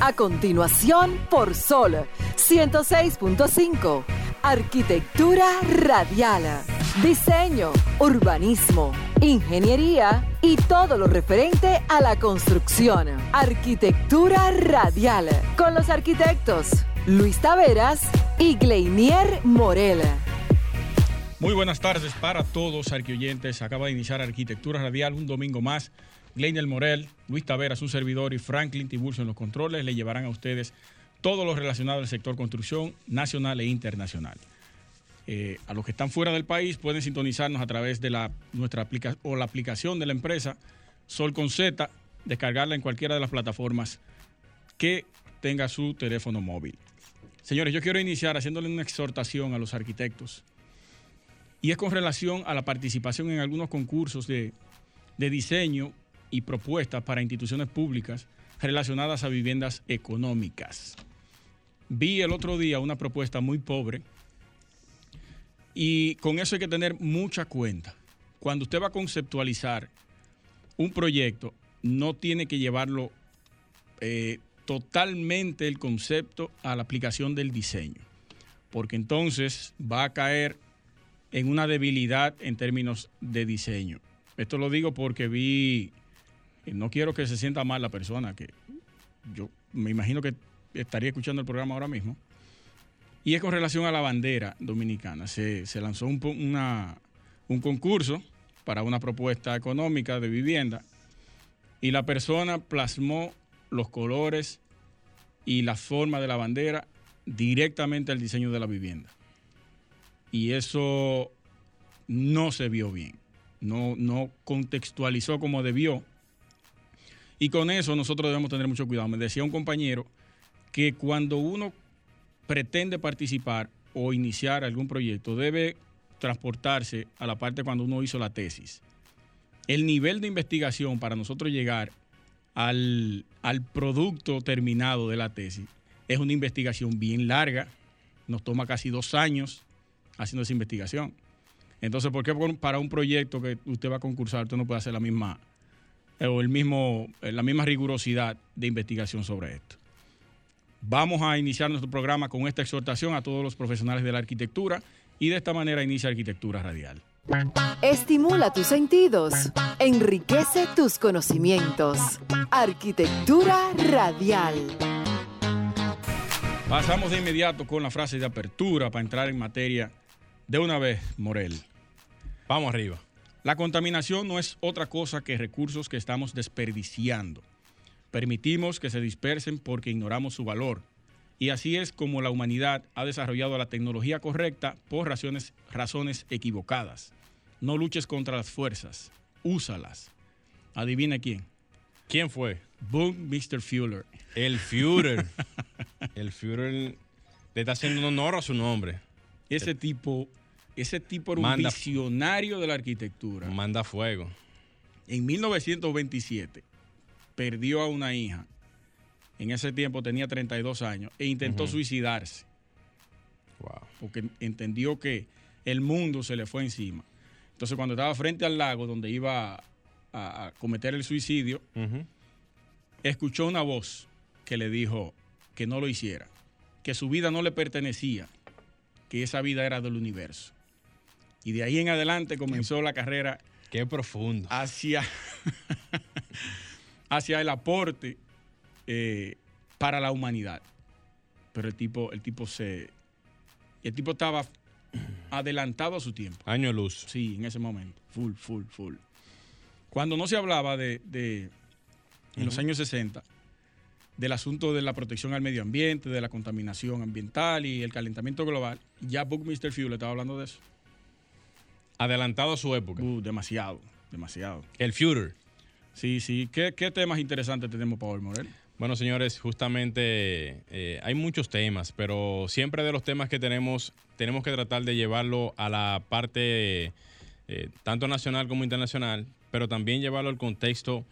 A continuación, por Sol 106.5. Arquitectura radial. Diseño, urbanismo, ingeniería y todo lo referente a la construcción. Arquitectura radial. Con los arquitectos Luis Taveras y Gleinier Morel. Muy buenas tardes para todos, arquioyentes. Acaba de iniciar Arquitectura Radial un domingo más. Gleinier Morel, Luis Taveras, un servidor, y Franklin Tiburcio en los controles le llevarán a ustedes todo lo relacionado al sector construcción nacional e internacional. Eh, a los que están fuera del país pueden sintonizarnos a través de la, nuestra aplicación o la aplicación de la empresa Sol con Z, descargarla en cualquiera de las plataformas que tenga su teléfono móvil. Señores, yo quiero iniciar haciéndole una exhortación a los arquitectos y es con relación a la participación en algunos concursos de diseño y propuestas para instituciones públicas relacionadas a viviendas económicas. Vi el otro día una propuesta muy pobre y con eso hay que tener mucha cuenta. Cuando usted va a conceptualizar un proyecto, no tiene que llevarlo eh, totalmente el concepto a la aplicación del diseño, porque entonces va a caer en una debilidad en términos de diseño. Esto lo digo porque vi, no quiero que se sienta mal la persona, que yo me imagino que estaría escuchando el programa ahora mismo, y es con relación a la bandera dominicana. Se, lanzó un, un concurso para una propuesta económica de vivienda y la persona plasmó los colores y la forma de la bandera directamente al diseño de la vivienda y eso no se vio bien, no, no contextualizó como debió. Y con eso nosotros debemos tener mucho cuidado. Me decía un compañero que cuando uno pretende participar o iniciar algún proyecto, debe transportarse a la parte cuando uno hizo la tesis. El nivel de investigación para nosotros llegar al, al producto terminado de la tesis es una investigación bien larga, nos toma casi dos años haciendo esa investigación. Entonces, ¿por qué para un proyecto que usted va a concursar, usted no puede hacer la misma o el mismo, eh, la misma rigurosidad de investigación sobre esto? Vamos a iniciar nuestro programa con esta exhortación a todos los profesionales de la arquitectura y de esta manera inicia Arquitectura Radial. Estimula tus sentidos, enriquece tus conocimientos. Arquitectura Radial. Pasamos de inmediato con la frase de apertura para entrar en materia de una vez, Morel. Vamos arriba. La contaminación no es otra cosa que recursos que estamos desperdiciando. Permitimos que se dispersen porque ignoramos su valor. Y así es como la humanidad ha desarrollado la tecnología correcta por razones, razones equivocadas. No luches contra las fuerzas, úsalas. Adivina quién. ¿Quién fue? Boom, Mr. Fuller. El Führer. El Führer le está haciendo honor a su nombre. Ese tipo ese tipo era un visionario de la arquitectura. Manda fuego. En 1927 perdió a una hija. En ese tiempo tenía 32 años e intentó suicidarse. Wow. Porque entendió que el mundo se le fue encima. Entonces, cuando estaba frente al lago donde iba a, cometer el suicidio, escuchó una voz que le dijo que no lo hiciera, que su vida no le pertenecía, que esa vida era del universo. Y de ahí en adelante comenzó la carrera. Qué profundo. Hacia, hacia el aporte eh, para la humanidad. Pero el tipo, el tipo se. El tipo estaba adelantado a su tiempo. Año luz. Sí, en ese momento. Full, full, full. Cuando no se hablaba de, en los años 60, del asunto de la protección al medio ambiente, de la contaminación ambiental y el calentamiento global, ya Buckminster Fuller estaba hablando de eso. Adelantado a su época. Uh, demasiado, demasiado. El Führer. Sí, sí. ¿Qué, temas interesantes tenemos para hoy, Morel? Bueno, señores, justamente eh, hay muchos temas, pero siempre de los temas que tenemos, tenemos que tratar de llevarlo a la parte eh, tanto nacional como internacional, pero también llevarlo al contexto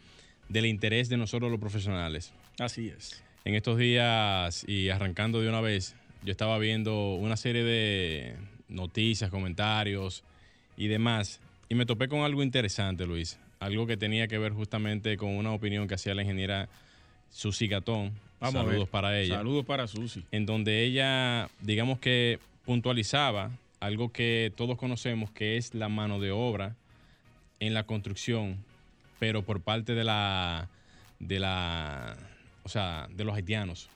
del interés de nosotros los profesionales. Así es. En estos días y arrancando de una vez, yo estaba viendo una serie de noticias, comentarios, y demás. Y me topé con algo interesante, Luis. Algo que tenía que ver justamente con una opinión que hacía la ingeniera Susi Gatón Saludos para ella. Saludos para Susi. En donde ella, digamos que puntualizaba algo que todos conocemos, que es la mano de obra en la construcción, pero por parte de la, de la, o sea, de los haitianos.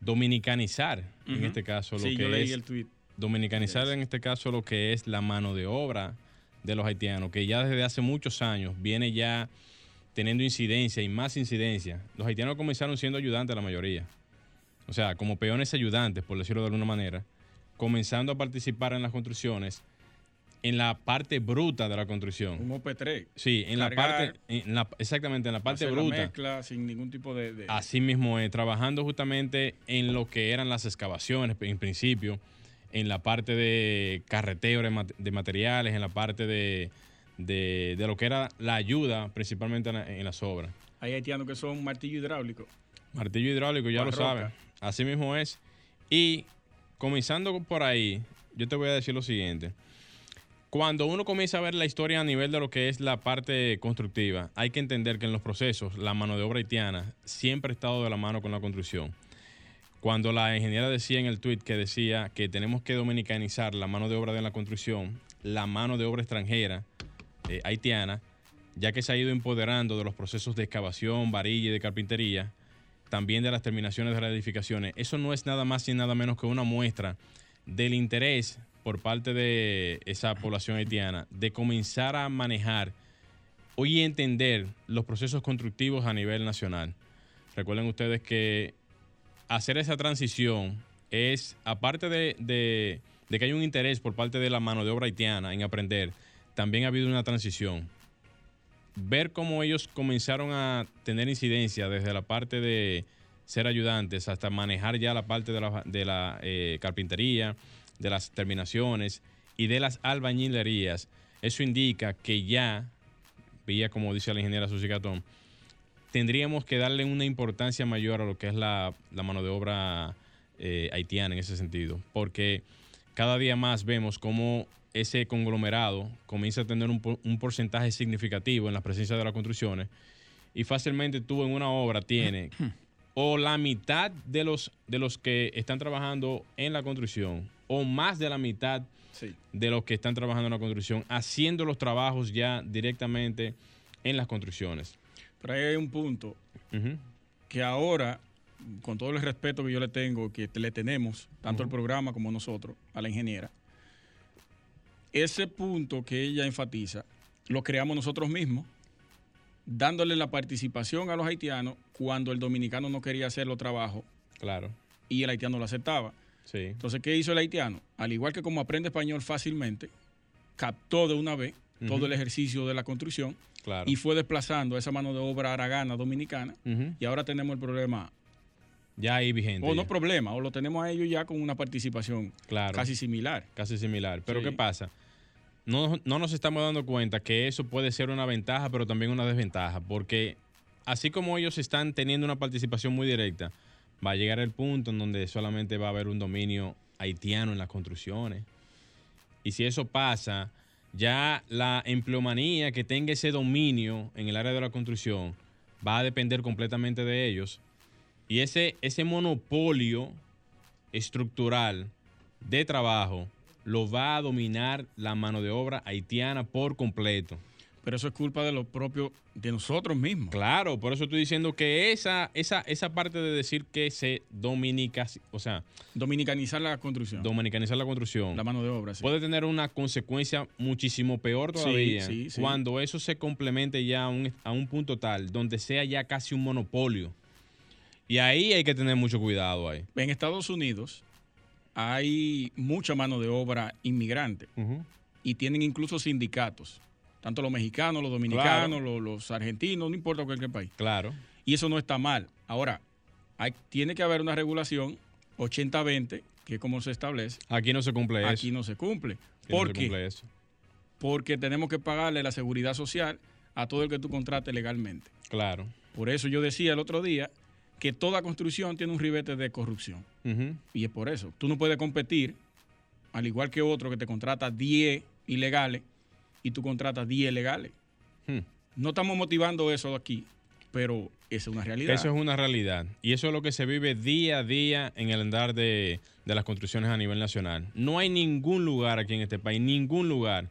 Dominicanizar, en este caso, lo sí, que yo leí es el tweet. Dominicanizar en este caso lo que es la mano de obra de los haitianos, que ya desde hace muchos años viene ya teniendo incidencia y más incidencia. Los haitianos comenzaron siendo ayudantes la mayoría, o sea, como peones ayudantes, por decirlo de alguna manera, comenzando a participar en las construcciones en la parte bruta de la construcción. Un OP3. Sí, en la parte, en la- exactamente, en la parte hacer la bruta. mezcla sin ningún tipo de... de- Así mismo es, trabajando justamente en lo que eran las excavaciones en principio, en la parte de carreteo de mat- de materiales, en la parte de, de- de lo que era la ayuda, principalmente en, la- en las obras. Hay haitianos que son martillo hidráulico. Martillo hidráulico, ya lo saben. Así mismo es. Y comenzando por ahí, yo te voy a decir lo siguiente. Cuando uno comienza a ver la historia a nivel de lo que es la parte constructiva, hay que entender que en los procesos la mano de obra haitiana siempre ha estado de la mano con la construcción. Cuando la ingeniera decía en el tweet que decía que tenemos que dominicanizar la mano de obra de la construcción, la mano de obra extranjera eh, haitiana, ya que se ha ido empoderando de los procesos de excavación, varilla y de carpintería, también de las terminaciones de las edificaciones. Eso no es nada más y nada menos que una muestra del interés por parte de esa población haitiana de comenzar a manejar y entender los procesos constructivos a nivel nacional. Recuerden ustedes que hacer esa transición es, aparte de, de- que hay un interés por parte de la mano de obra haitiana en aprender, también ha habido una transición. Ver cómo ellos comenzaron a tener incidencia desde la parte de ser ayudantes hasta manejar ya la parte de la, eh, carpintería, de las terminaciones y de las albañilerías, eso indica que ya, veía como dice la ingeniera Susi Catón, tendríamos que darle una importancia mayor a lo que es la, la mano de obra eh, haitiana en ese sentido, porque cada día más vemos cómo ese conglomerado comienza a tener un, por- un porcentaje significativo en la presencia de las construcciones y fácilmente tú en una obra tienes o la mitad de los, de los que están trabajando en la construcción o más de la mitad Sí. de los que están trabajando en la construcción haciendo los trabajos ya directamente en las construcciones. Hay un punto que ahora, con todo el respeto que yo le tengo, que le tenemos, tanto el Ujú. programa como nosotros, a la ingeniera, ese punto que ella enfatiza, lo creamos nosotros mismos, dándole la participación a los haitianos cuando el dominicano no quería hacer los trabajos Claro, y el haitiano lo aceptaba. sí, Entonces, ¿qué hizo el haitiano? Al igual que como aprende español fácilmente, captó de una vez todo el ejercicio de la construcción claro. y fue desplazando a esa mano de obra aragana dominicana. Y ahora tenemos el problema, Ya ahí vigente. o no ya. problema, o lo tenemos a ellos ya con una participación claro, casi similar. casi similar. Pero Sí. ¿qué pasa? No, no nos estamos dando cuenta que eso puede ser una ventaja, pero también una desventaja, porque así como ellos están teniendo una participación muy directa, va a llegar el punto en donde solamente va a haber un dominio haitiano en las construcciones. Y si eso pasa, ya la empleomanía que tenga ese dominio en el área de la construcción va a depender completamente de ellos. Y ese, ese monopolio estructural de trabajo lo va a dominar la mano de obra haitiana por completo. Pero eso es culpa de lo propio de nosotros mismos. Claro, por eso estoy diciendo que esa, esa, esa parte de decir que se dominica, o sea, Dominicanizar la construcción. dominicanizar la construcción, la mano de obra, sí. puede tener una consecuencia muchísimo peor todavía sí, sí. cuando eso se complemente ya a un, a un punto tal donde sea ya casi un monopolio. Y ahí hay que tener mucho cuidado ahí. En Estados Unidos hay mucha mano de obra inmigrante y tienen incluso sindicatos. Tanto los mexicanos, los dominicanos, los, los argentinos, no importa cualquier país. Claro. Y eso no está mal. Ahora, hay, tiene que haber una regulación 80-20, que es como se establece. Aquí no se cumple eso. Aquí no se cumple. Aquí no ¿Por se cumple eso. Porque tenemos que pagarle la seguridad social a todo el que tú contrates legalmente. Claro. Por eso yo decía el otro día que toda construcción tiene un ribete de corrupción. Y es por eso. Tú no puedes competir, al igual que otro que te contrata 10 ilegales y tú contratas 10 legales. Hmm. No estamos motivando eso aquí. pero esa es una realidad. Eso es una realidad. Y eso es lo que se vive día a día en el andar de, de las construcciones a nivel nacional. No hay ningún lugar aquí en este país, ningún lugar.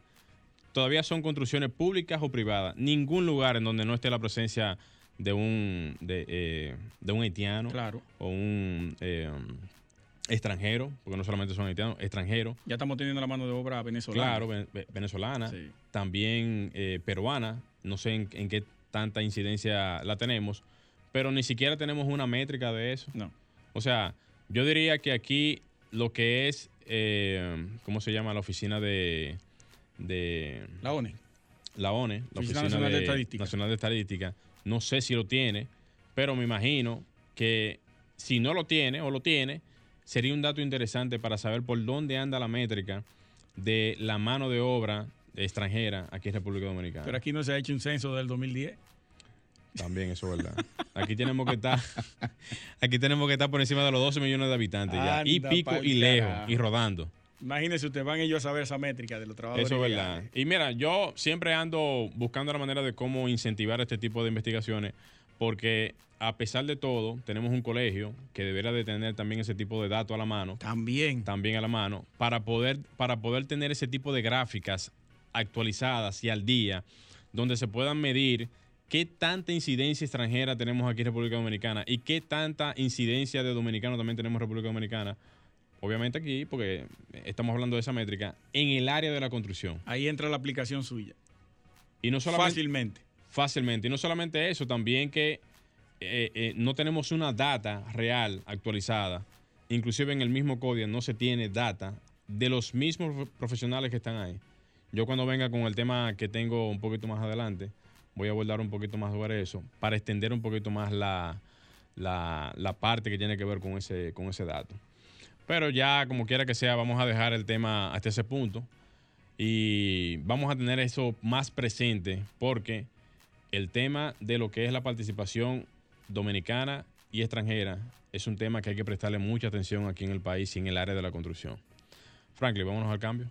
Todavía son construcciones públicas o privadas. Ningún lugar en donde no esté la presencia de un, de, eh, de un haitiano Claro. o un eh, extranjero, porque no solamente son haitianos, extranjeros. Ya estamos teniendo la mano de obra venezolana. Claro, ve- ve- venezolana, Sí. también eh, peruana, no sé en, en qué tanta incidencia la tenemos, pero ni siquiera tenemos una métrica de eso. No. O sea, yo diría que aquí lo que es, eh, ¿cómo se llama? La oficina de, de La ONE. la ONE, la Oficina Oficina Nacional de de- Estadística. Nacional de Estadística, no sé si lo tiene, pero me imagino que si no lo tiene o lo tiene, sería un dato interesante para saber por dónde anda la métrica de la mano de obra extranjera aquí en República Dominicana. Pero aquí no se ha hecho un censo del 2010. También eso es verdad. Aquí tenemos que estar, aquí tenemos que estar por encima de los 12 millones de habitantes ya. Y pico y lejos y rodando. Imagínense, ustedes van ellos a saber esa métrica de los trabajadores. Eso es verdad. Y mira, yo siempre ando buscando la manera de cómo incentivar este tipo de investigaciones, porque a pesar de todo, tenemos un colegio que debería de tener también ese tipo de datos a la mano, También. también a la mano, para poder, para poder tener ese tipo de gráficas actualizadas y al día, donde se puedan medir qué tanta incidencia extranjera tenemos aquí en República Dominicana y qué tanta incidencia de dominicanos también tenemos en República Dominicana. Obviamente aquí, porque estamos hablando de esa métrica, en el área de la construcción. Ahí entra la aplicación suya. Y no solamente, Fácilmente. Fácilmente. Y no solamente eso, también que eh, eh, no tenemos una data real actualizada. Inclusive en el mismo código no se tiene data de los mismos profesionales que están ahí. Yo cuando venga con el tema que tengo un poquito más adelante, voy a abordar un poquito más sobre eso, para extender un poquito más la, la, la parte que tiene que ver con ese, con ese dato. Pero ya, como quiera que sea, vamos a dejar el tema hasta ese punto y vamos a tener eso más presente porque el tema de lo que es la participación dominicana y extranjera es un tema que hay que prestarle mucha atención aquí en el país y en el área de la construcción. Franklin, vámonos al cambio.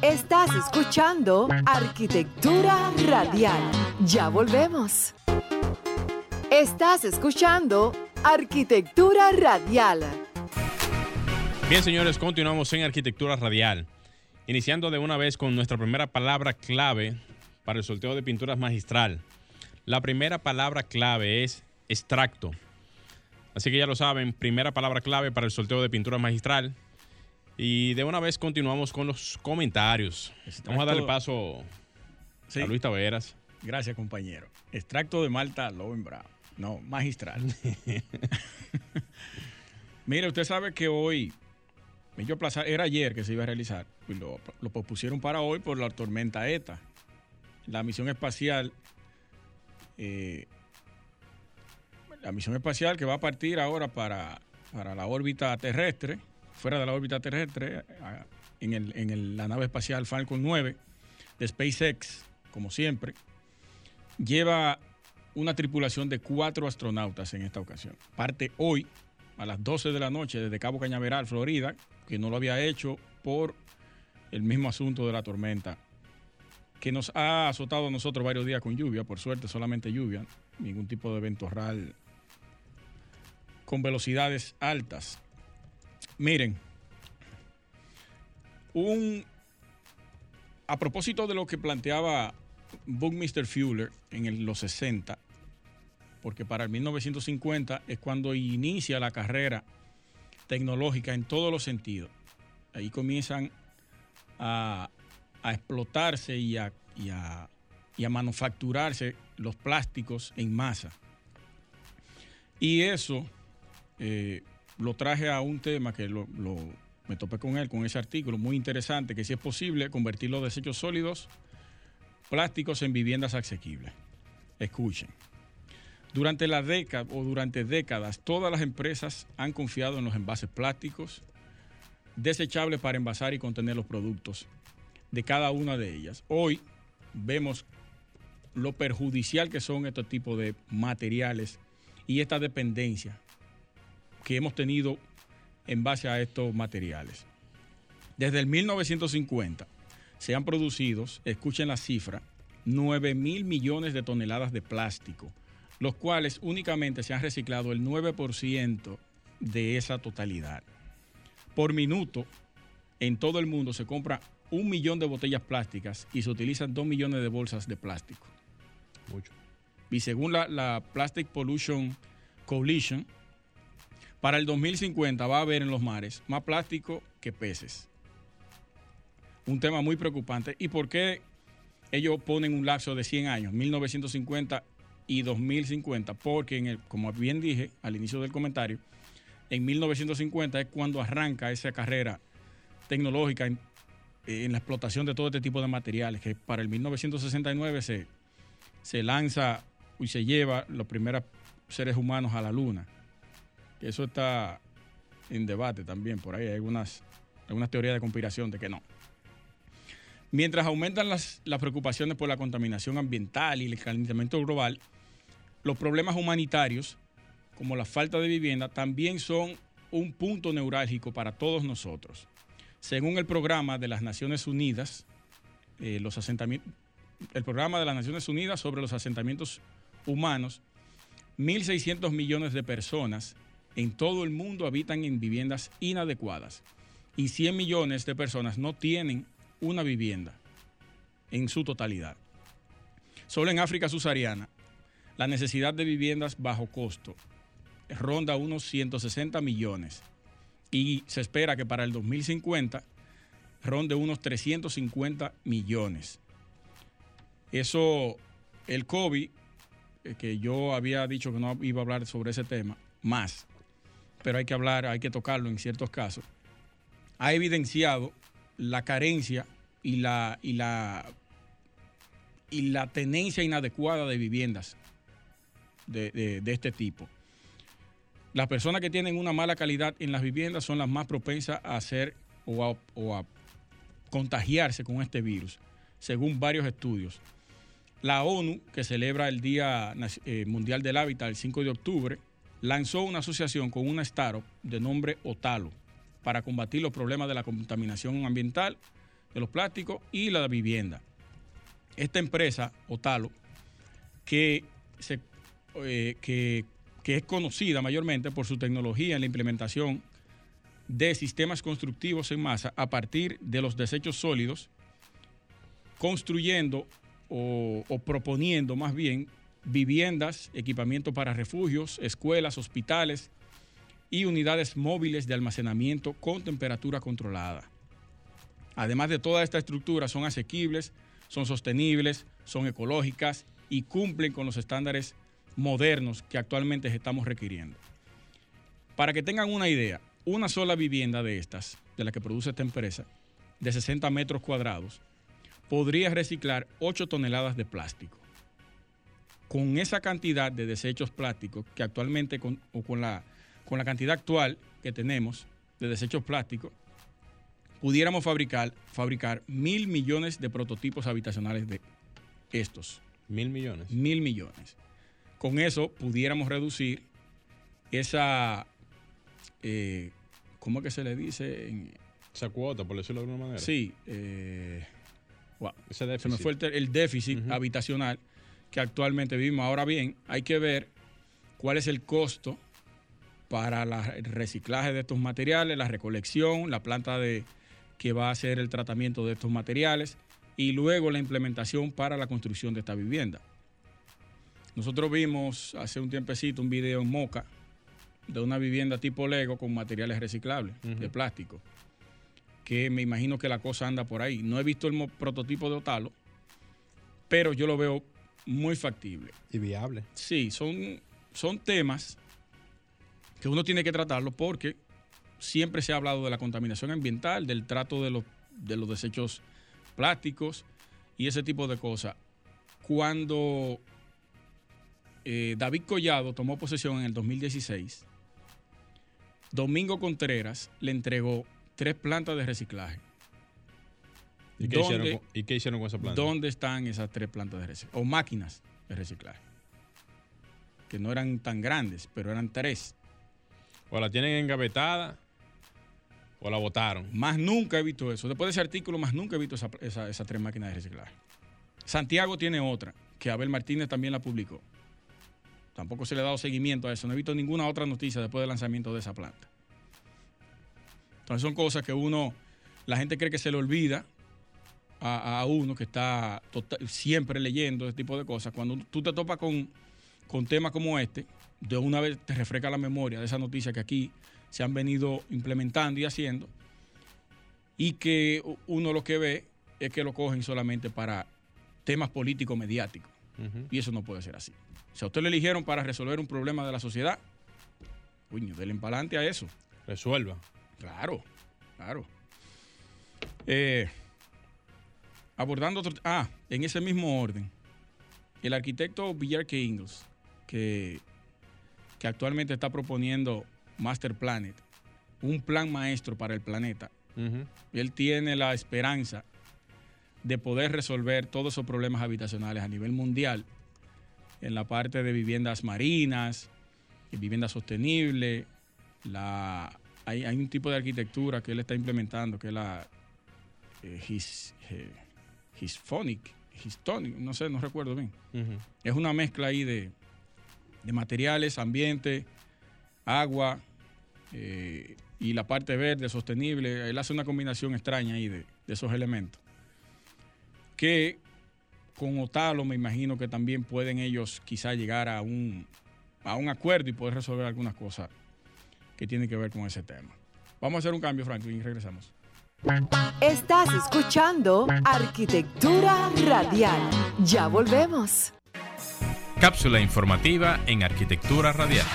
Estás escuchando Arquitectura Radial. Ya volvemos. Estás escuchando Arquitectura Radial. Bien, señores, continuamos en Arquitectura Radial. Iniciando de una vez con nuestra primera palabra clave para el sorteo de pinturas magistral. La primera palabra clave es extracto. Así que ya lo saben, primera palabra clave para el sorteo de pintura magistral. Y de una vez continuamos con los comentarios. Vamos a darle paso Sí. a Luis Taveras. Gracias, compañero. Extracto de Malta Lowen Brown. No, magistral. Mire, usted sabe que hoy, Millo Aplazar, era ayer que se iba a realizar, y lo, lo pospusieron para hoy por la tormenta ETA. La misión espacial, eh, la misión espacial que va a partir ahora para, para la órbita terrestre, fuera de la órbita terrestre, en, el- en el- la nave espacial Falcon 9 de SpaceX, como siempre, lleva una tripulación de cuatro astronautas en esta ocasión. Parte hoy a las 12 de la noche desde Cabo Cañaveral, Florida, que no lo había hecho por el mismo asunto de la tormenta, que nos ha azotado a nosotros varios días con lluvia, por suerte solamente lluvia, ningún tipo de ventorral con velocidades altas. Miren, un a propósito de lo que planteaba Buckminster Fuller en los 60, porque para el 1950 es cuando inicia la carrera tecnológica en todos los sentidos. Ahí comienzan a, a explotarse y a, y a- y a manufacturarse los plásticos en masa. Y eso eh, lo traje a un tema que lo, me topé con él, con ese artículo muy interesante, que si es posible convertir los desechos sólidos plásticos en viviendas asequibles. Escuchen. Durante la década o durante décadas, todas las empresas han confiado en los envases plásticos desechables para envasar y contener los productos de cada una de ellas. Hoy vemos lo perjudicial que son estos tipos de materiales y esta dependencia que hemos tenido en base a estos materiales. Desde el 1950 se han producido, escuchen la cifra, 9 mil millones de toneladas de plástico los cuales únicamente se han reciclado el 9% de esa totalidad. Por minuto, en todo el mundo se compra un millón de botellas plásticas y se utilizan dos millones de bolsas de plástico. Mucho. Y según la, la Plastic Pollution Coalition, para el 2050 va a haber en los mares más plástico que peces. Un tema muy preocupante. ¿Y por qué ellos ponen un lapso de 100 años, 1950 y 2050? Porque, en el, como bien dije al inicio del comentario, en 1950 es cuando arranca esa carrera tecnológica en, la explotación de todo este tipo de materiales, que para el 1969 se, se lanza y se lleva los primeros seres humanos a la luna. Eso está en debate también, por ahí hay algunas, algunas teorías de conspiración de que no. Mientras aumentan las, las preocupaciones por la contaminación ambiental y el calentamiento global, los problemas humanitarios, como la falta de vivienda, también son un punto neurálgico para todos nosotros. Según el programa de las Naciones Unidas, eh, los el programa de las Naciones Unidas sobre los asentamientos humanos, 1.600 millones de personas en todo el mundo habitan en viviendas inadecuadas y 100 millones de personas no tienen una vivienda en su totalidad. Solo en África subsahariana, la necesidad de viviendas bajo costo ronda unos 160 millones y se espera que para el 2050 ronde unos 350 millones. Eso, el COVID, eh, que yo había dicho que no iba a hablar sobre ese tema, más, pero hay que hablar, hay que tocarlo en ciertos casos, ha evidenciado la carencia y la, y la, y la tenencia inadecuada de viviendas de, de, de este tipo. Las personas que tienen una mala calidad en las viviendas son las más propensas a hacer o a, o a contagiarse con este virus, según varios estudios. La ONU, que celebra el Día eh, Mundial del Hábitat el 5 de octubre, lanzó una asociación con una startup de nombre Otalo para combatir los problemas de la contaminación ambiental, de los plásticos y la vivienda. Esta empresa, Otalo, que, se, eh, que, que es conocida mayormente por su tecnología en la implementación de sistemas constructivos en masa a partir de los desechos sólidos, construyendo o, proponiendo más bien viviendas, equipamiento para refugios, escuelas, hospitales y unidades móviles de almacenamiento con temperatura controlada. Además de toda esta estructura, son asequibles, son sostenibles, son ecológicas y cumplen con los estándares modernos que actualmente estamos requiriendo. Para que tengan una idea, una sola vivienda de estas, de la que produce esta empresa, de 60 metros cuadrados, podría reciclar 8 toneladas de plástico. Con esa cantidad de desechos plásticos que actualmente, con, o con la, con la cantidad actual que tenemos de desechos plásticos, pudiéramos fabricar, fabricar mil millones de prototipos habitacionales de estos. Mil millones. Mil millones. Con eso pudiéramos reducir esa, eh, ¿cómo es que se le dice? Esa cuota, por decirlo de alguna manera. Sí, eh, wow, se me fue el, el déficit uh -huh. habitacional que actualmente vivimos. Ahora bien, hay que ver cuál es el costo para la, el reciclaje de estos materiales, la recolección, la planta de, que va a hacer el tratamiento de estos materiales y luego la implementación para la construcción de esta vivienda. Nosotros vimos hace un tiempecito un video en Moca de una vivienda tipo Lego con materiales reciclables uh -huh. de plástico, que me imagino que la cosa anda por ahí. No he visto el prototipo de Otalo, pero yo lo veo muy factible. Y viable. Sí, son, son temas que uno tiene que tratarlo porque siempre se ha hablado de la contaminación ambiental, del trato de los, de los desechos plásticos y ese tipo de cosas. Cuando eh, David Collado tomó posesión en el 2016, Domingo Contreras le entregó tres plantas de reciclaje. ¿Y qué, ¿Dónde, hicieron, ¿Y qué hicieron con esa planta? ¿Dónde están esas tres plantas de reciclaje? O máquinas de reciclaje. Que no eran tan grandes, pero eran tres. O la tienen engavetada o la votaron. Más nunca he visto eso. Después de ese artículo, más nunca he visto esas esa, esa tres máquinas de reciclaje. Santiago tiene otra, que Abel Martínez también la publicó. Tampoco se le ha dado seguimiento a eso. No he visto ninguna otra noticia después del lanzamiento de esa planta. Entonces son cosas que uno, la gente cree que se le olvida a, uno que está siempre leyendo este tipo de cosas. Cuando tú te topas con, con temas como este, de una vez te refresca la memoria de esa noticia que aquí se han venido implementando y haciendo, y que uno lo que ve es que lo cogen solamente para temas políticos mediáticos. Y eso no puede ser así. Si a usted le eligieron para resolver un problema de la sociedad, coño, del empalante a eso. Resuelva. Claro, claro. Eh, abordando otro. Ah, en ese mismo orden. El arquitecto Villarque Ingles, que, que actualmente está proponiendo Master Planet, un plan maestro para el planeta. Él tiene la esperanza de poder resolver todos esos problemas habitacionales a nivel mundial en la parte de viviendas marinas, vivienda sostenible. La, hay, un tipo de arquitectura que él está implementando, que es la eh, his, eh, histonic, no sé, no recuerdo bien. Es una mezcla ahí de, materiales, ambiente, agua eh, y la parte verde, sostenible. Él hace una combinación extraña ahí de esos elementos que con Otalo me imagino que también pueden ellos quizá llegar a un, a un acuerdo y poder resolver algunas cosas que tienen que ver con ese tema. Vamos a hacer un cambio, Franklin, y regresamos. Estás escuchando Arquitectura Radial. Ya volvemos. Cápsula informativa en Arquitectura Radial.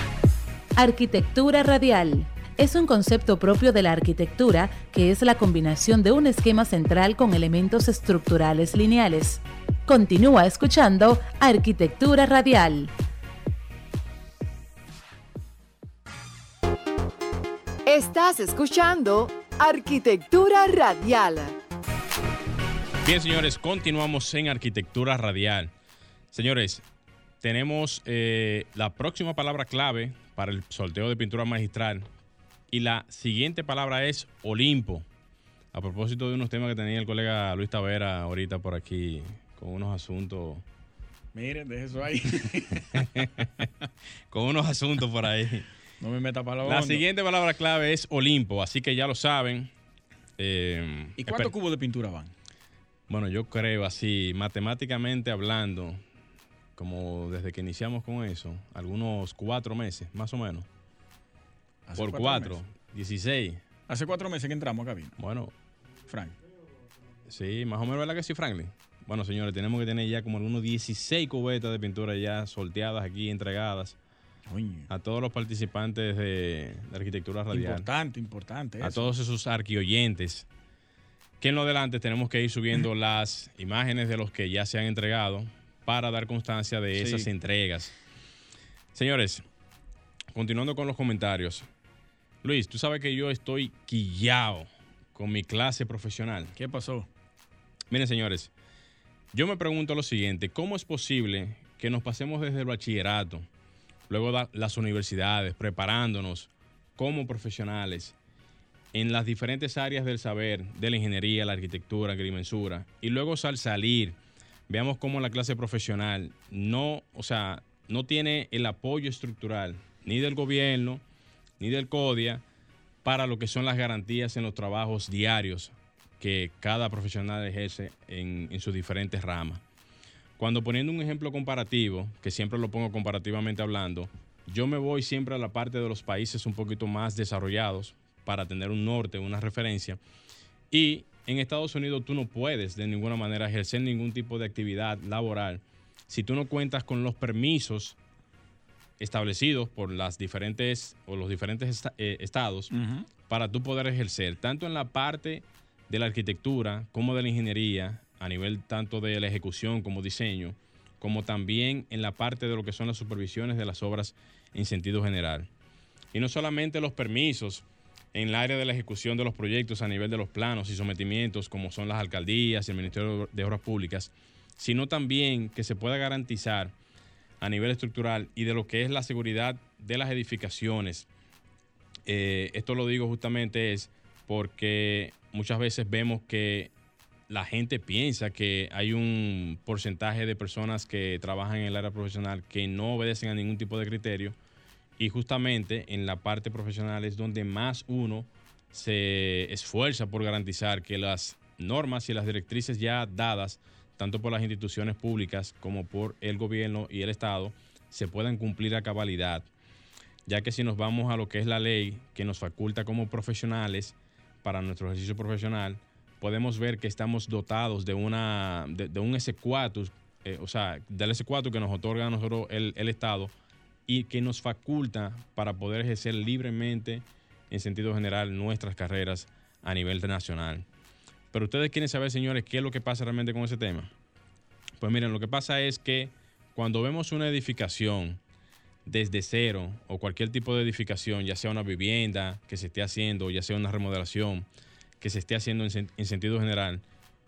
Arquitectura Radial es un concepto propio de la arquitectura que es la combinación de un esquema central con elementos estructurales lineales. Continúa escuchando Arquitectura Radial. Estás escuchando Arquitectura Radial. Bien, señores, continuamos en Arquitectura Radial. Señores, tenemos eh, la próxima palabra clave para el sorteo de pintura magistral y la siguiente palabra es Olimpo. A propósito de unos temas que tenía el colega Luis Tavera ahorita por aquí, con unos asuntos. Miren, deje eso ahí. con unos asuntos por ahí. No me meta para La siguiente palabra clave es Olimpo, así que ya lo saben. Eh, ¿Y cuántos cubos de pintura van? Bueno, yo creo así, matemáticamente hablando, como desde que iniciamos con eso, algunos cuatro meses, más o menos. Por cuatro, 16. Hace cuatro meses que entramos acá, Bueno. Frank. Sí, más o menos, ¿verdad que sí, Franklin? Bueno, señores, tenemos que tener ya como algunos 16 cubetas de pintura ya sorteadas aquí, entregadas. A todos los participantes de, arquitectura radial. Importante, importante. A todos esos arquioyentes. Que en lo adelante tenemos que ir subiendo las imágenes de los que ya se han entregado para dar constancia de esas entregas. Señores, continuando con los comentarios. Luis, tú sabes que yo estoy quillado con mi clase profesional. ¿Qué pasó? Miren, señores, yo me pregunto lo siguiente, ¿cómo es posible que nos pasemos desde el bachillerato, luego las universidades, preparándonos como profesionales en las diferentes áreas del saber, de la ingeniería, la arquitectura, agrimensura, y luego al salir, veamos cómo la clase profesional no, o sea, no tiene el apoyo estructural ni del gobierno, ni del CODIA para lo que son las garantías en los trabajos diarios que cada profesional ejerce en, sus diferentes ramas. Cuando poniendo un ejemplo comparativo, que siempre lo pongo comparativamente hablando, yo me voy siempre a la parte de los países un poquito más desarrollados para tener un norte, una referencia. Y en Estados Unidos tú no puedes de ninguna manera ejercer ningún tipo de actividad laboral si tú no cuentas con los permisos establecidos por las diferentes o los diferentes eh, estados para tú poder ejercer tanto en la parte de la arquitectura como de la ingeniería a nivel tanto de la ejecución como diseño como también en la parte de lo que son las supervisiones de las obras en sentido general. Y no solamente los permisos en el área de la ejecución de los proyectos a nivel de los planos y sometimientos, como son las alcaldías y el Ministerio de Obras Públicas, sino también que se pueda garantizar a nivel estructural y de lo que es la seguridad de las edificaciones. Eh, esto lo digo justamente es porque muchas veces vemos que la gente piensa que hay un porcentaje de personas que trabajan en el área profesional que no obedecen a ningún tipo de criterio y justamente en la parte profesional es donde más uno se esfuerza por garantizar que las normas y las directrices ya dadas, tanto por las instituciones públicas como por el gobierno y el Estado, se puedan cumplir a cabalidad. Ya que si nos vamos a lo que es la ley que nos faculta como profesionales para nuestro ejercicio profesional, podemos ver que estamos dotados de, una, de, un S4, eh, o sea, del S4 que nos otorga a nosotros el, el Estado y que nos faculta para poder ejercer libremente, en sentido general, nuestras carreras a nivel nacional. Pero ustedes quieren saber, señores, qué es lo que pasa realmente con ese tema. Pues miren, lo que pasa es que cuando vemos una edificación desde cero o cualquier tipo de edificación, ya sea una vivienda que se esté haciendo, ya sea una remodelación que se esté haciendo en, en sentido general,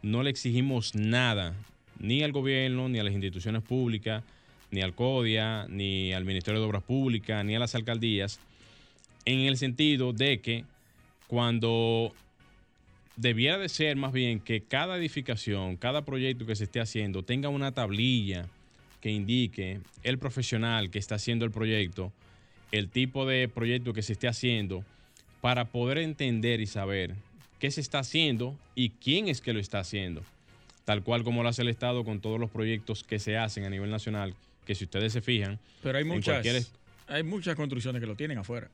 no le exigimos nada ni al gobierno, ni a las instituciones públicas, ni al CODIA, ni al Ministerio de Obras Públicas, ni a las alcaldías, en el sentido de que cuando debiera de ser más bien que cada edificación, cada proyecto que se esté haciendo tenga una tablilla que indique el profesional que está haciendo el proyecto, el tipo de proyecto que se esté haciendo, para poder entender y saber qué se está haciendo y quién es que lo está haciendo. Tal cual como lo hace el Estado con todos los proyectos que se hacen a nivel nacional, que si ustedes se fijan... Pero hay muchas, hay muchas construcciones que lo tienen afuera.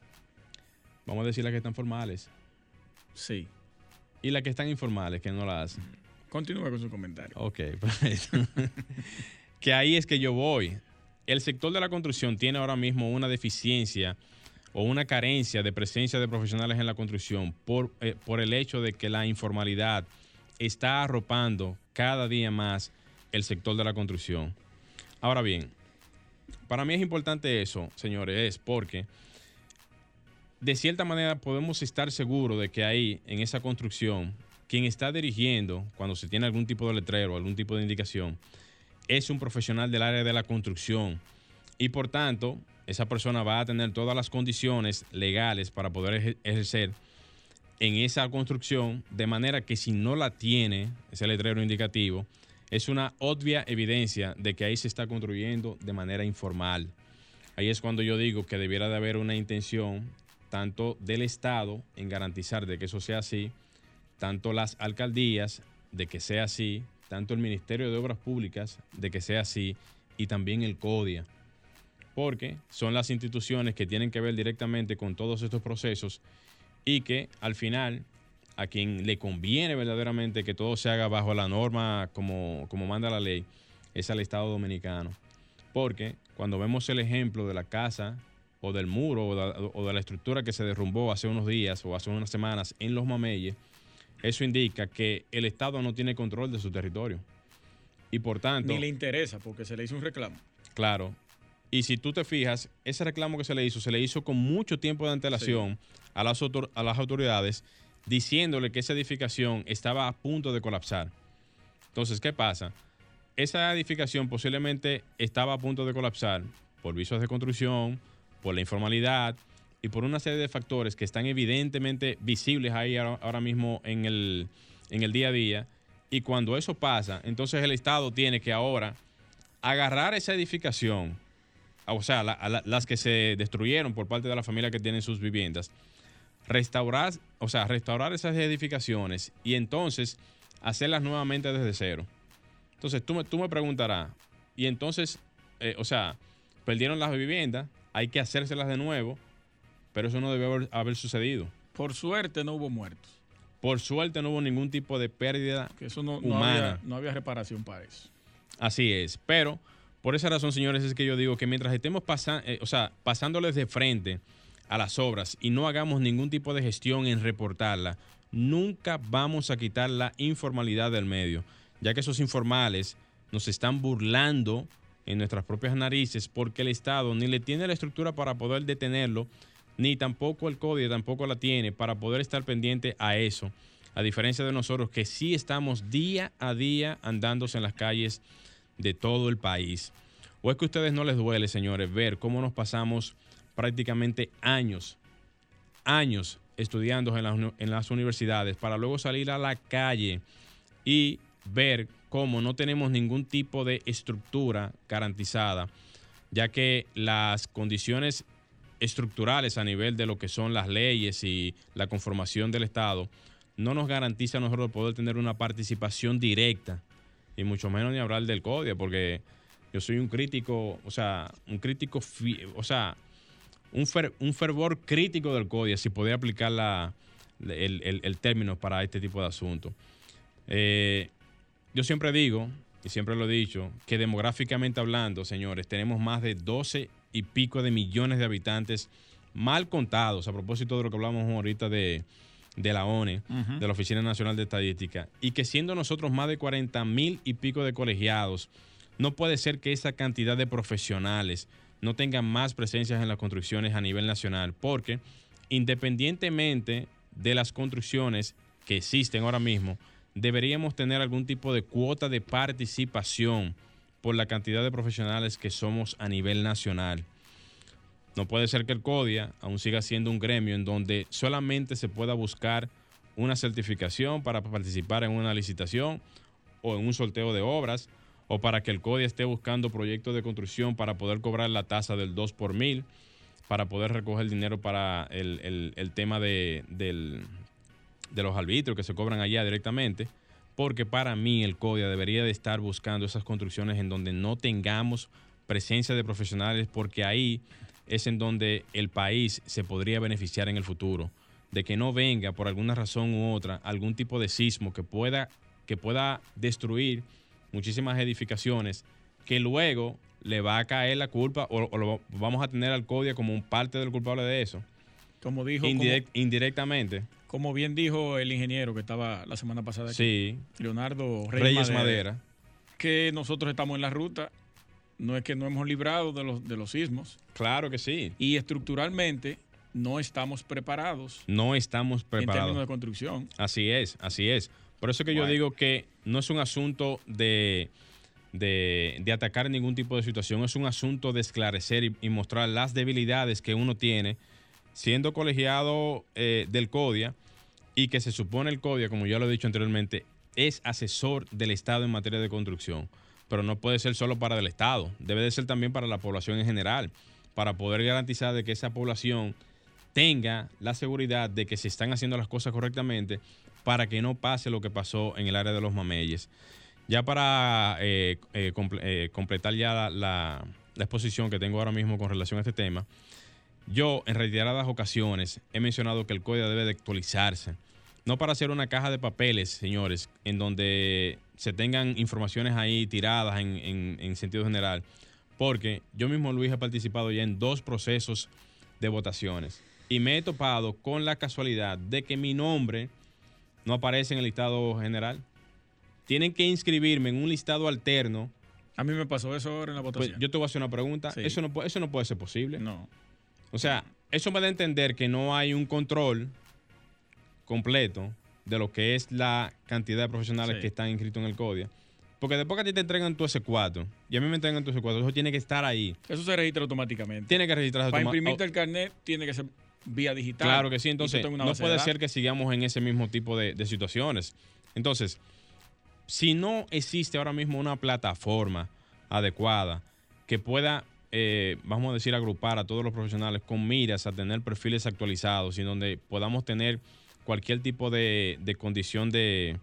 Vamos a decir las que están formales. Sí y las que están informales, que no la hacen. Continúa con su comentario. Ok, perfecto. Que ahí es que yo voy. El sector de la construcción tiene ahora mismo una deficiencia o una carencia de presencia de profesionales en la construcción por, eh, por el hecho de que la informalidad está arropando cada día más el sector de la construcción. Ahora bien, para mí es importante eso, señores, es porque de cierta manera podemos estar seguros de que ahí, en esa construcción, quien está dirigiendo, cuando se tiene algún tipo de letrero, algún tipo de indicación, es un profesional del área de la construcción. Y por tanto, esa persona va a tener todas las condiciones legales para poder ejercer en esa construcción, de manera que si no la tiene, ese letrero indicativo, es una obvia evidencia de que ahí se está construyendo de manera informal. Ahí es cuando yo digo que debiera de haber una intención tanto del Estado en garantizar de que eso sea así, tanto las alcaldías de que sea así, tanto el Ministerio de Obras Públicas de que sea así y también el CODIA, porque son las instituciones que tienen que ver directamente con todos estos procesos y que al final a quien le conviene verdaderamente que todo se haga bajo la norma como, como manda la ley es al Estado Dominicano. Porque cuando vemos el ejemplo de la casa o del muro o de, la estructura que se derrumbó hace unos días o hace unas semanas en los Mameyes, eso indica que el Estado no tiene control de su territorio. Y por tanto... Ni le interesa porque se le hizo un reclamo. Claro. Y si tú te fijas, ese reclamo que se le hizo, se le hizo con mucho tiempo de antelación a, las a las autoridades diciéndole que esa edificación estaba a punto de colapsar. Entonces, ¿qué pasa? Esa edificación posiblemente estaba a punto de colapsar por visos de construcción, por la informalidad y por una serie de factores que están evidentemente visibles ahí ahora mismo en el, en el día a día. Y cuando eso pasa, entonces el Estado tiene que ahora agarrar esa edificación, o sea, las que se destruyeron por parte de la familia que tienen sus viviendas, restaurar, o sea, restaurar esas edificaciones y entonces hacerlas nuevamente desde cero. Entonces tú me, tú me preguntarás, y entonces, eh, o sea, perdieron las viviendas, hay que hacérselas de nuevo, pero eso no debe haber, sucedido. Por suerte no hubo muertos. Por suerte no hubo ningún tipo de pérdida que eso no, humana. No había, reparación para eso. Así es, pero por esa razón, señores, es que yo digo que mientras estemos pasando, eh, o sea, pasándoles de frente a las obras y no hagamos ningún tipo de gestión en reportarla, nunca vamos a quitar la informalidad del medio, ya que esos informales nos están burlando en nuestras propias narices porque el Estado ni le tiene la estructura para poder detenerlo, ni tampoco el código tampoco la tiene para poder estar pendiente a eso. A diferencia de nosotros que sí estamos día a día andándose en las calles de todo el país. ¿O es que a ustedes no les duele, señores, ver cómo nos pasamos prácticamente años, años estudiando en las, en las universidades para luego salir a la calle y ver cómo no tenemos ningún tipo de estructura garantizada, ya que las condiciones estructurales a nivel de lo que son las leyes y la conformación del Estado no nos garantiza a nosotros poder tener una participación directa y mucho menos ni hablar del CODIA, porque yo soy un crítico, o sea, un crítico, o sea, un, un, fervor crítico del CODIA, si podía aplicar la, el, término para este tipo de asuntos. Eh, yo siempre digo, y siempre lo he dicho, que demográficamente hablando, señores, tenemos más de 12 y pico de millones de habitantes mal contados, a propósito de lo que hablamos ahorita de, la ONE, de la Oficina Nacional de Estadística, y que siendo nosotros más de 40 mil y pico de colegiados, no puede ser que esa cantidad de profesionales no tengan más presencias en las construcciones a nivel nacional, porque independientemente de las construcciones que existen ahora mismo, deberíamos tener algún tipo de cuota de participación por la cantidad de profesionales que somos a nivel nacional. No puede ser que el CODIA aún siga siendo un gremio en donde solamente se pueda buscar una certificación para participar en una licitación o en un sorteo de obras, o para que el CODIA esté buscando proyectos de construcción para poder cobrar la tasa del 2 por mil, para poder recoger dinero para el, tema de, de los arbitrios que se cobran allá directamente porque para mí el CODIA debería de estar buscando esas construcciones en donde no tengamos presencia de profesionales, porque ahí es en donde el país se podría beneficiar en el futuro, de que no venga por alguna razón u otra algún tipo de sismo que pueda, que pueda destruir muchísimas edificaciones, que luego le va a caer la culpa o, lo, vamos a tener al CODIA como un parte del culpable de eso. Como dijo. indirectamente. Como bien dijo el ingeniero que estaba la semana pasada aquí, sí. Leonardo Reyes, Madera, que nosotros estamos en la ruta, no es que no hemos librado de los, de los sismos. Claro que sí. Y estructuralmente no estamos preparados. No estamos preparados. En términos de construcción. Así es, así es. Por eso que yo digo que no es un asunto de, de, atacar ningún tipo de situación, es un asunto de esclarecer y mostrar las debilidades que uno tiene siendo colegiado eh, del CODIA y que se supone el CODIA, como ya lo he dicho anteriormente, es asesor del Estado en materia de construcción, pero no puede ser solo para el Estado, debe de ser también para la población en general, para poder garantizar de que esa población tenga la seguridad de que se están haciendo las cosas correctamente para que no pase lo que pasó en el área de los mameyes. Ya para eh, eh, completar ya la exposición que tengo ahora mismo con relación a este tema, yo, en reiteradas ocasiones, he mencionado que el código debe de actualizarse. No para hacer una caja de papeles, señores, en donde se tengan informaciones ahí tiradas en, sentido general. Porque yo mismo, Luis, he participado ya en dos procesos de votaciones. Y me he topado con la casualidad de que mi nombre no aparece en el listado general. Tienen que inscribirme en un listado alterno. A mí me pasó eso ahora en la pues, votación. yo te voy a hacer una pregunta. Eso, no, eso no puede ser posible. No. O sea, eso me da a entender que no hay un control completo de lo que es la cantidad de profesionales que están inscritos en el CODIA. Porque después que a ti te entregan tu S4 y a mí me entregan tu S4, eso tiene que estar ahí. Eso se registra automáticamente. Tiene que registrarse automáticamente. Para imprimirte el carnet tiene que ser vía digital. Claro que sí, entonces no puede ser que sigamos en ese mismo tipo de, de situaciones. Entonces, si no existe ahora mismo una plataforma adecuada que pueda eh, vamos a decir, agrupar a todos los profesionales con miras a tener perfiles actualizados y donde podamos tener cualquier tipo de, condición de,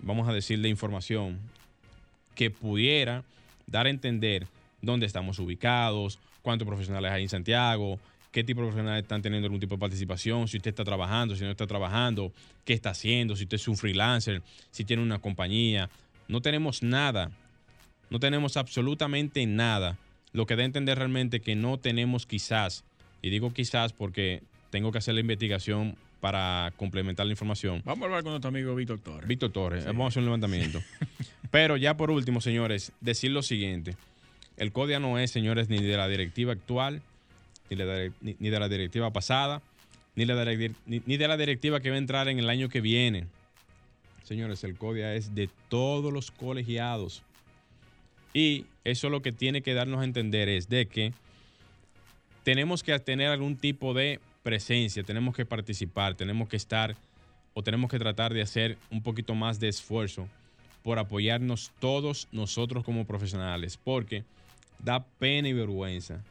vamos a decir, de información que pudiera dar a entender dónde estamos ubicados, cuántos profesionales hay en Santiago, qué tipo de profesionales están teniendo algún tipo de participación, si usted está trabajando, si no está trabajando, qué está haciendo, si usted es un freelancer, si tiene una compañía. No tenemos nada, no tenemos absolutamente nada lo que da a entender realmente que no tenemos quizás, y digo quizás porque tengo que hacer la investigación para complementar la información. Vamos a hablar con nuestro amigo Víctor Torres. Víctor Torres, vamos a hacer un levantamiento. Pero ya por último, señores, decir lo siguiente. El CODIA no es, señores, ni de la directiva actual, ni de la, directiva pasada, ni, ni de la directiva que va a entrar en el año que viene. Señores, el CODIA es de todos los colegiados. Y eso lo que tiene que darnos a entender es de que tenemos que tener algún tipo de presencia, tenemos que participar, tenemos que estar o tenemos que tratar de hacer un poquito más de esfuerzo por apoyarnos todos nosotros como profesionales, porque da pena y vergüenza,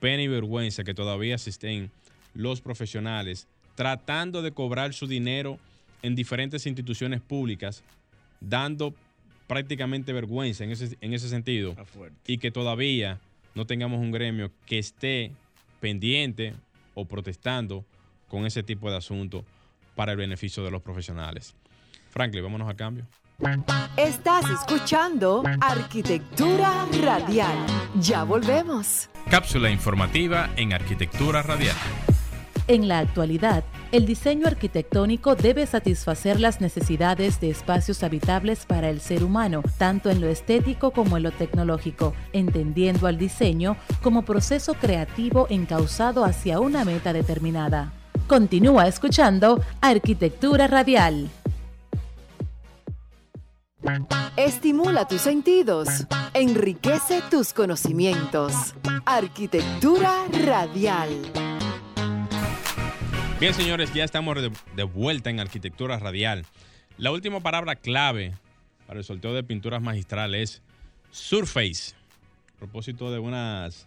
pena y vergüenza que todavía se estén los profesionales tratando de cobrar su dinero en diferentes instituciones públicas, dando prácticamente vergüenza en ese, en ese sentido, y que todavía no tengamos un gremio que esté pendiente o protestando con ese tipo de asuntos para el beneficio de los profesionales. Franklin, vámonos al cambio. Estás escuchando Arquitectura Radial. Ya volvemos. Cápsula informativa en Arquitectura Radial. En la actualidad, el diseño arquitectónico debe satisfacer las necesidades de espacios habitables para el ser humano, tanto en lo estético como en lo tecnológico, entendiendo al diseño como proceso creativo encauzado hacia una meta determinada. Continúa escuchando Arquitectura Radial. Estimula tus sentidos, enriquece tus conocimientos. Arquitectura Radial. Bien, señores, ya estamos de, vuelta en Arquitectura Radial. La última palabra clave para el sorteo de pinturas magistrales es Surface. A propósito de unas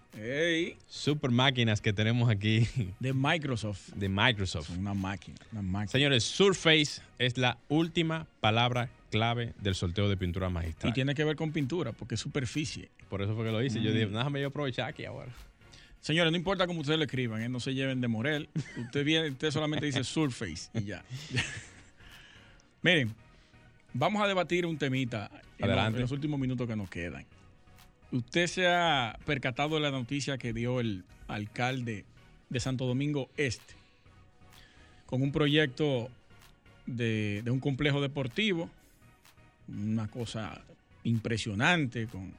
super máquinas que tenemos aquí. De Microsoft. De Microsoft. Una máquina, una máquina. Señores, Surface es la última palabra clave del sorteo de pinturas magistrales. Y tiene que ver con pintura, porque es superficie. Por eso fue que lo hice. Yo dije, déjame yo aprovechar aquí ahora. Señores, no importa cómo ustedes lo escriban, ¿eh? no se lleven de Morel. Usted, viene, usted solamente dice Surface y ya. Miren, vamos a debatir un temita en los, últimos minutos que nos quedan. Usted se ha percatado de la noticia que dio el alcalde de Santo Domingo Este con un proyecto de, de un complejo deportivo, una cosa impresionante con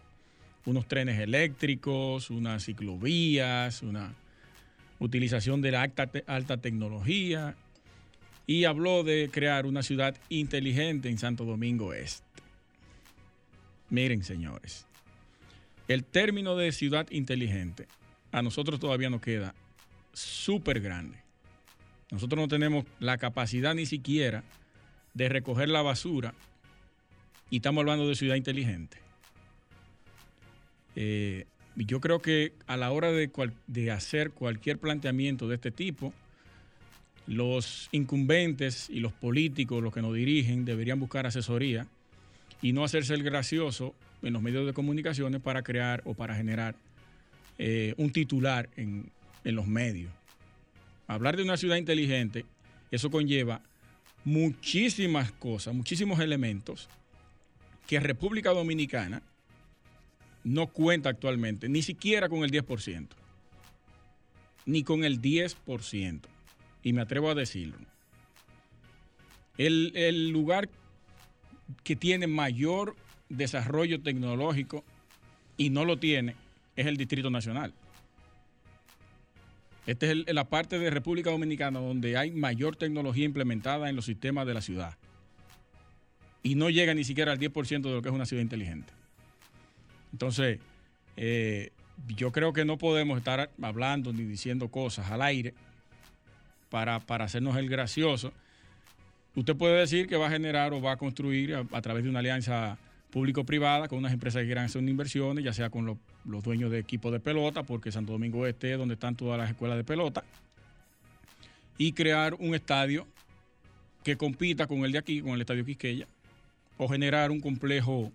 unos trenes eléctricos, unas ciclovías, una utilización de la alta, alta tecnología y habló de crear una ciudad inteligente en Santo Domingo Este. Miren, señores, el término de ciudad inteligente a nosotros todavía nos queda súper grande. Nosotros no tenemos la capacidad ni siquiera de recoger la basura y estamos hablando de ciudad inteligente. Eh, yo creo que a la hora de, hacer cualquier planteamiento de este tipo, los incumbentes y los políticos, los que nos dirigen, deberían buscar asesoría y no hacerse el gracioso en los medios de comunicaciones para crear o para generar eh, un titular en, en los medios. Hablar de una ciudad inteligente, eso conlleva muchísimas cosas, muchísimos elementos que República Dominicana no cuenta actualmente ni siquiera con el 10%, ni con el 10%, y me atrevo a decirlo. El, lugar que tiene mayor desarrollo tecnológico y no lo tiene es el Distrito Nacional. Esta es la parte de República Dominicana donde hay mayor tecnología implementada en los sistemas de la ciudad. Y no llega ni siquiera al 10% de lo que es una ciudad inteligente. Entonces, eh, yo creo que no podemos estar hablando ni diciendo cosas al aire para, hacernos el gracioso. Usted puede decir que va a generar o va a construir a, través de una alianza público-privada con unas empresas que quieran hacer inversiones, ya sea con los, dueños de equipos de pelota, porque Santo Domingo Este es donde están todas las escuelas de pelota, y crear un estadio que compita con el de aquí, con el estadio Quisqueya, o generar un complejo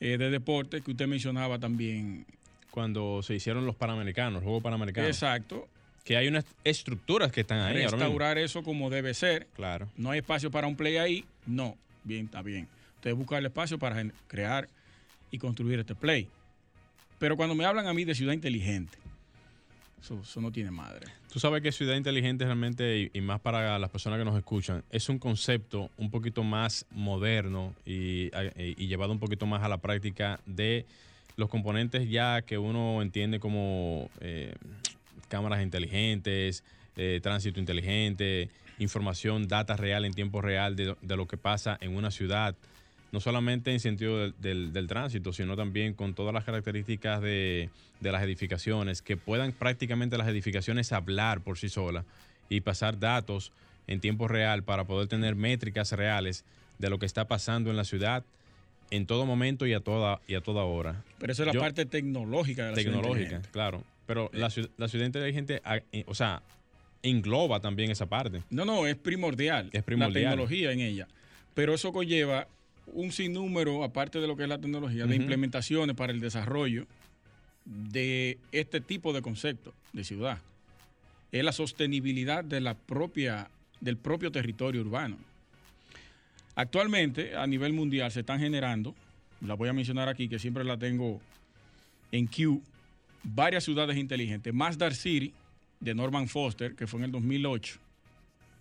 eh, de deporte que usted mencionaba también. Cuando se hicieron los Panamericanos, Juegos Panamericanos. Exacto. Que hay unas estructuras que están ahí. Restaurar eso como debe ser. Claro. No hay espacio para un play ahí. No. Bien, está bien. Usted busca el espacio para crear y construir este play. Pero cuando me hablan a mí de ciudad inteligente, eso, no tiene madre. Tú sabes que ciudad inteligente realmente, y, más para las personas que nos escuchan, es un concepto un poquito más moderno y, llevado un poquito más a la práctica de los componentes ya que uno entiende como eh, cámaras inteligentes, eh, tránsito inteligente, información, data real en tiempo real de, de lo que pasa en una ciudad no solamente en sentido del, tránsito, sino también con todas las características de, las edificaciones, que puedan prácticamente las edificaciones hablar por sí solas y pasar datos en tiempo real para poder tener métricas reales de lo que está pasando en la ciudad en todo momento y a toda, y a toda hora. Pero eso es la Yo- parte tecnológica de la ciudad Tecnológica, inteligente. claro. Pero la, ciudad, la ciudad inteligente, ah, eh, o sea, engloba también esa parte. No, no, es primordial, Es primordial. la tecnología en ella. Pero eso conlleva un sinnúmero, aparte de lo que es la tecnología, de implementaciones para el desarrollo de este tipo de concepto de ciudad. Es la sostenibilidad de la propia, del propio territorio urbano. Actualmente, a nivel mundial, se están generando, la voy a mencionar aquí, que siempre la tengo en Q, varias ciudades inteligentes. Masdar City, de Norman Foster, que fue en el 2008,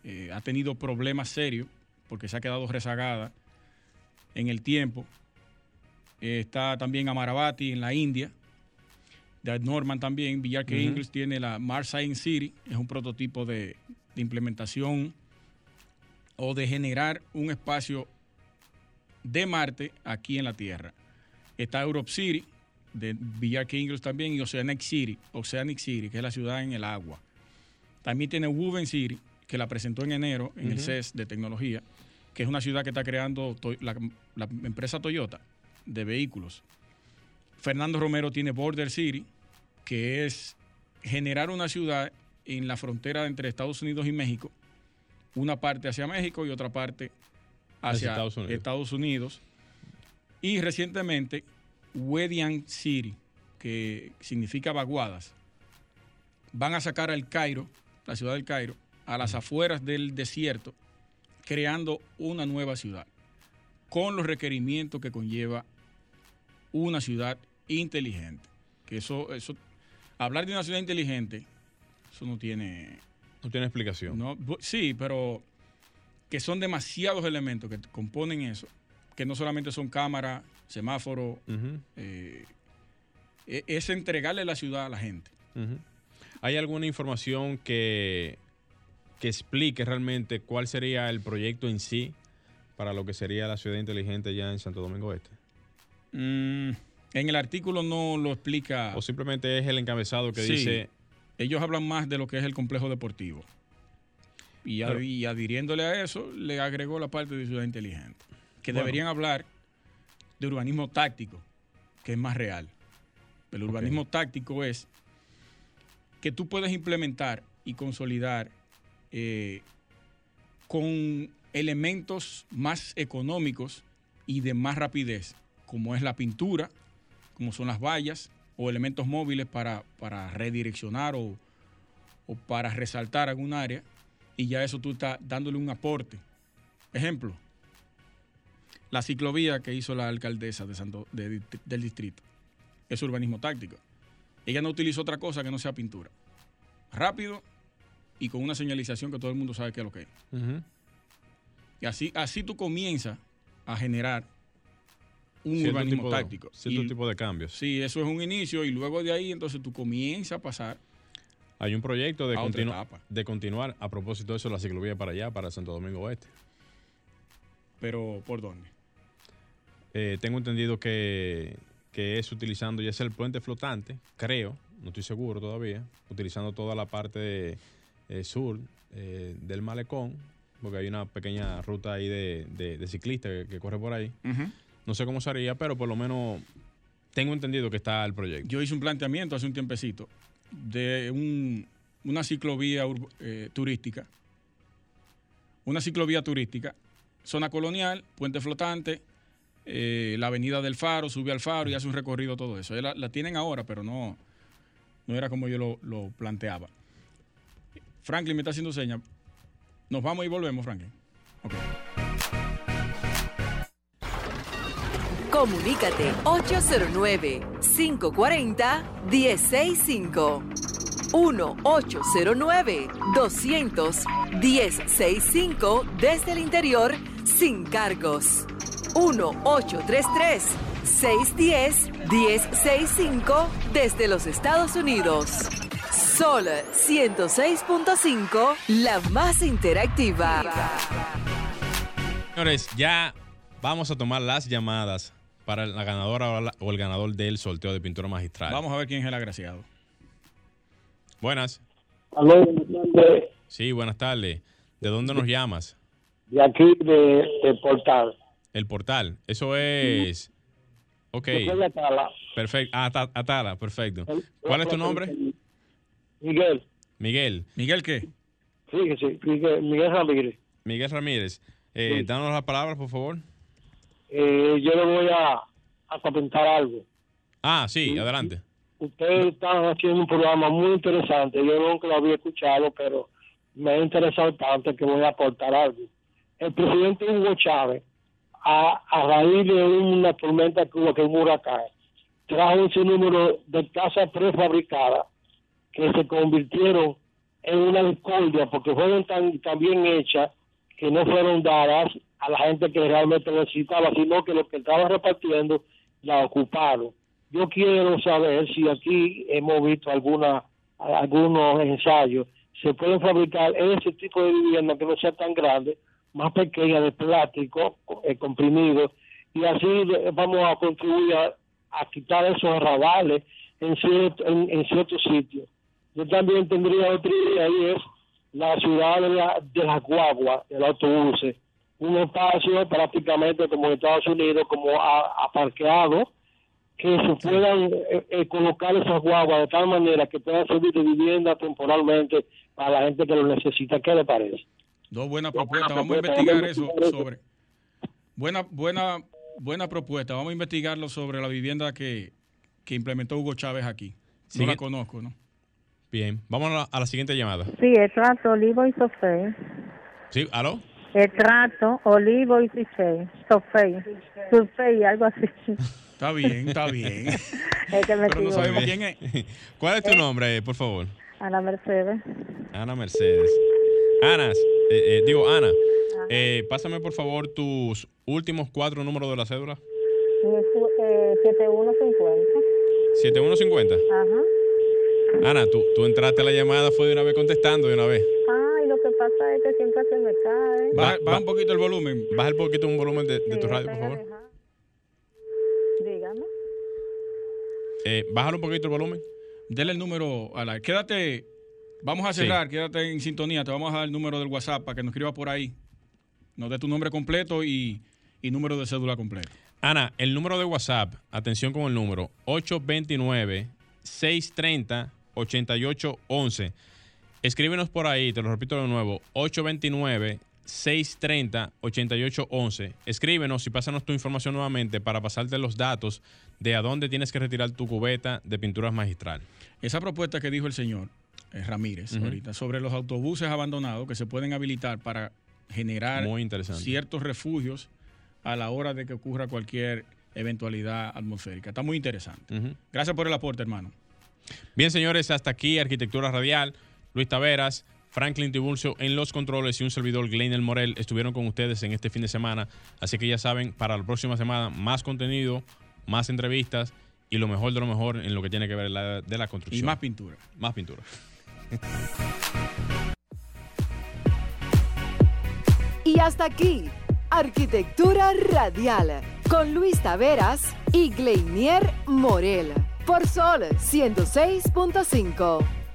eh, ha tenido problemas serios porque se ha quedado rezagada en el tiempo. Eh, está también Amaravati en la India, de Norman también. Villar que. Ingles tiene la Mars Science City, es un prototipo de, de implementación o de generar un espacio de Marte aquí en la Tierra. Está Europe City, de Villar que Ingles también, y Oceanic City, Oceanic City, que es la ciudad en el agua. También tiene Woven City, que la presentó en enero en el. CES de tecnología, que es una ciudad que está creando la, la empresa Toyota de vehículos. Fernando Romero tiene Border City, que es generar una ciudad en la frontera entre Estados Unidos y México, una parte hacia México y otra parte hacia, Hacia Estados Unidos. Estados Unidos. Y recientemente, Wedian City, que significa vaguadas, van a sacar al Cairo, la ciudad del Cairo, a las afueras del desierto, creando una nueva ciudad, con los requerimientos que conlleva una ciudad inteligente. Que eso, eso, hablar de una ciudad inteligente, eso no tiene, No tiene explicación. no, sí, pero que son demasiados elementos que componen eso, que no solamente son cámaras, semáforos, Ujú, eh, e- es entregarle la ciudad a la gente. ¿Hay alguna información que, que explique realmente cuál sería el proyecto en sí para lo que sería la ciudad inteligente ya en Santo Domingo Este? Mm, en el artículo no lo explica. ¿O simplemente es el encabezado que Sí. dice Ellos hablan más de lo que es el complejo deportivo. Y, a- Pero- y adhiriéndole a eso, le agregó la parte de ciudad inteligente. Que Bueno. deberían hablar de urbanismo táctico, que es más real. El urbanismo táctico es que tú puedes implementar y consolidar eh, con elementos más económicos y de más rapidez, como es la pintura, como son las vallas o elementos móviles para, para redireccionar o, para resaltar algún área, y ya eso tú estás dándole un aporte. Ejemplo, la ciclovía que hizo la alcaldesa del distrito es urbanismo táctico. Ella no utilizó otra cosa que no sea pintura. Rápido y con una señalización que todo el mundo sabe qué es lo que es. Y así, así tú comienzas a generar un cierto, urbanismo tipo de, táctico. cierto Y- tipo de cambios? Sí, eso es un inicio y luego de ahí entonces tú comienzas a pasar. Hay un proyecto de, continu- etapa. de continuar, a propósito de eso, la ciclovía para allá, para Santo Domingo Oeste. Pero ¿por dónde? Eh, tengo entendido que, que es utilizando ya sea el puente flotante, creo, no estoy seguro todavía, utilizando toda la parte eh, sur eh, del malecón, porque hay una pequeña ruta ahí de, de, de ciclistas que, que corre por ahí. No sé cómo sería, pero por lo menos tengo entendido que está el proyecto. Yo hice un planteamiento hace un tiempecito de un- una ciclovía eh, turística. Una ciclovía turística, zona colonial, puente flotante, eh, la avenida del Faro, sube al Faro y hace un recorrido todo eso. La, la tienen ahora, pero no, no era como yo lo, lo planteaba. Franklin me está haciendo señas. Nos vamos y volvemos, Franklin. Ok. Comunícate 809-540-1065. 1-809-200-1065 desde el interior sin cargos. 1-833-610-1065 desde los Estados Unidos. Sol 106.5, la más interactiva. Señores, ya vamos a tomar las llamadas para la ganadora o el ganador del sorteo de pintura magistral. Vamos a ver quién es el agraciado. Buenas. Aló, buenas tardes. Sí, buenas tardes. ¿De dónde nos llamas? de aquí de, de Portal. El portal. Eso es. Ok. Yo soy de Atala. Perfecto. Ah, Ata- Atala, perfecto. ¿Cuál es tu nombre? Miguel. Miguel. ¿Miguel qué? Sí, sí, Miguel, Miguel Ramírez. Miguel Ramírez. Eh, Sí. Danos las palabras, por favor. Eh, yo le voy a, a comentar algo. Ah, sí, adelante. Ustedes están haciendo un programa muy interesante. Yo nunca lo había escuchado, pero me ha interesado tanto que voy a aportar algo. El presidente Hugo Chávez, a, a raíz de una tormenta que hubo, que un huracán, trajo ese número de casas prefabricadas que se convirtieron en una discordia porque fueron tan, tan bien hechas que no fueron dadas a la gente que realmente necesitaba, sino que los que estaban repartiendo la ocuparon. Yo quiero saber si aquí hemos visto alguna algunos ensayos, se pueden fabricar ese tipo de vivienda que no sea tan grande, más pequeña, de plástico, co- eh, comprimido, y así vamos a contribuir a, quitar esos arrabales en, cierto, en, en ciertos sitios. Yo también tendría otra idea y es la ciudad de, la, de las guaguas, del autobuses, un espacio prácticamente como en Estados Unidos, como aparqueado, que se puedan eh, eh, colocar esas guaguas de tal manera que puedan servir de vivienda temporalmente para la gente que lo necesita. ¿Qué le parece? Dos buenas propuestas. Vamos a investigar eso sobre. Buena, buena, buena propuesta. Vamos a investigarlo sobre la vivienda que, que implementó Hugo Chávez aquí. No Sigue- la conozco, ¿no? Bien. Vamos a la, a la siguiente llamada. Sí, el trato Olivo y Sofé. Sí, ¿aló? El trato Olivo y Sofé. Sofé. Sofé, algo así. Está bien, está bien. Es que me Pero no equivoco. sabemos quién es. ¿Cuál es tu nombre, por favor? Ana Mercedes. Ana Mercedes. Ana, eh, eh, digo Ana, eh, pásame por favor tus últimos cuatro números de la cédula. Eh, 7150. 7150. Ajá. Ana, tú, tú entraste a la llamada, fue de una vez contestando de una vez. Ay, lo que pasa es que siempre se me cae. Baja, baja un poquito el volumen. Baja un poquito un volumen de, de Sí, tu radio, por favor. alejada. Dígame. Eh, bájale un poquito el volumen. Dele el número a la. Quédate. Vamos a Sí. cerrar, quédate en sintonía. Te vamos a dar el número del WhatsApp para que nos escribas por ahí. Nos dé tu nombre completo y, y número de cédula completo. Ana, el número de WhatsApp, atención con el número, 829-630-8811. Escríbenos por ahí, te lo repito de nuevo, 829-630-8811. Escríbenos y pásanos tu información nuevamente para pasarte los datos de a dónde tienes que retirar tu cubeta de pinturas magistral. Esa propuesta que dijo el señor eh, Ramírez ahorita sobre los autobuses abandonados que se pueden habilitar para generar Muy ciertos refugios a la hora de que ocurra cualquier eventualidad atmosférica. Está muy interesante. Gracias por el aporte, hermano. Bien, señores, hasta aquí Arquitectura Radial. Luis Taveras, Franklin Tibulcio en los controles y un servidor Glenel Morel estuvieron con ustedes en este fin de semana. Así que ya saben, para la próxima semana, más contenido, más entrevistas y lo mejor de lo mejor en lo que tiene que ver la- de la construcción. Y más pintura. Más pintura. Y hasta aquí, Arquitectura Radial, con Luis Taveras y Gleinier Morel, por Sol 106.5.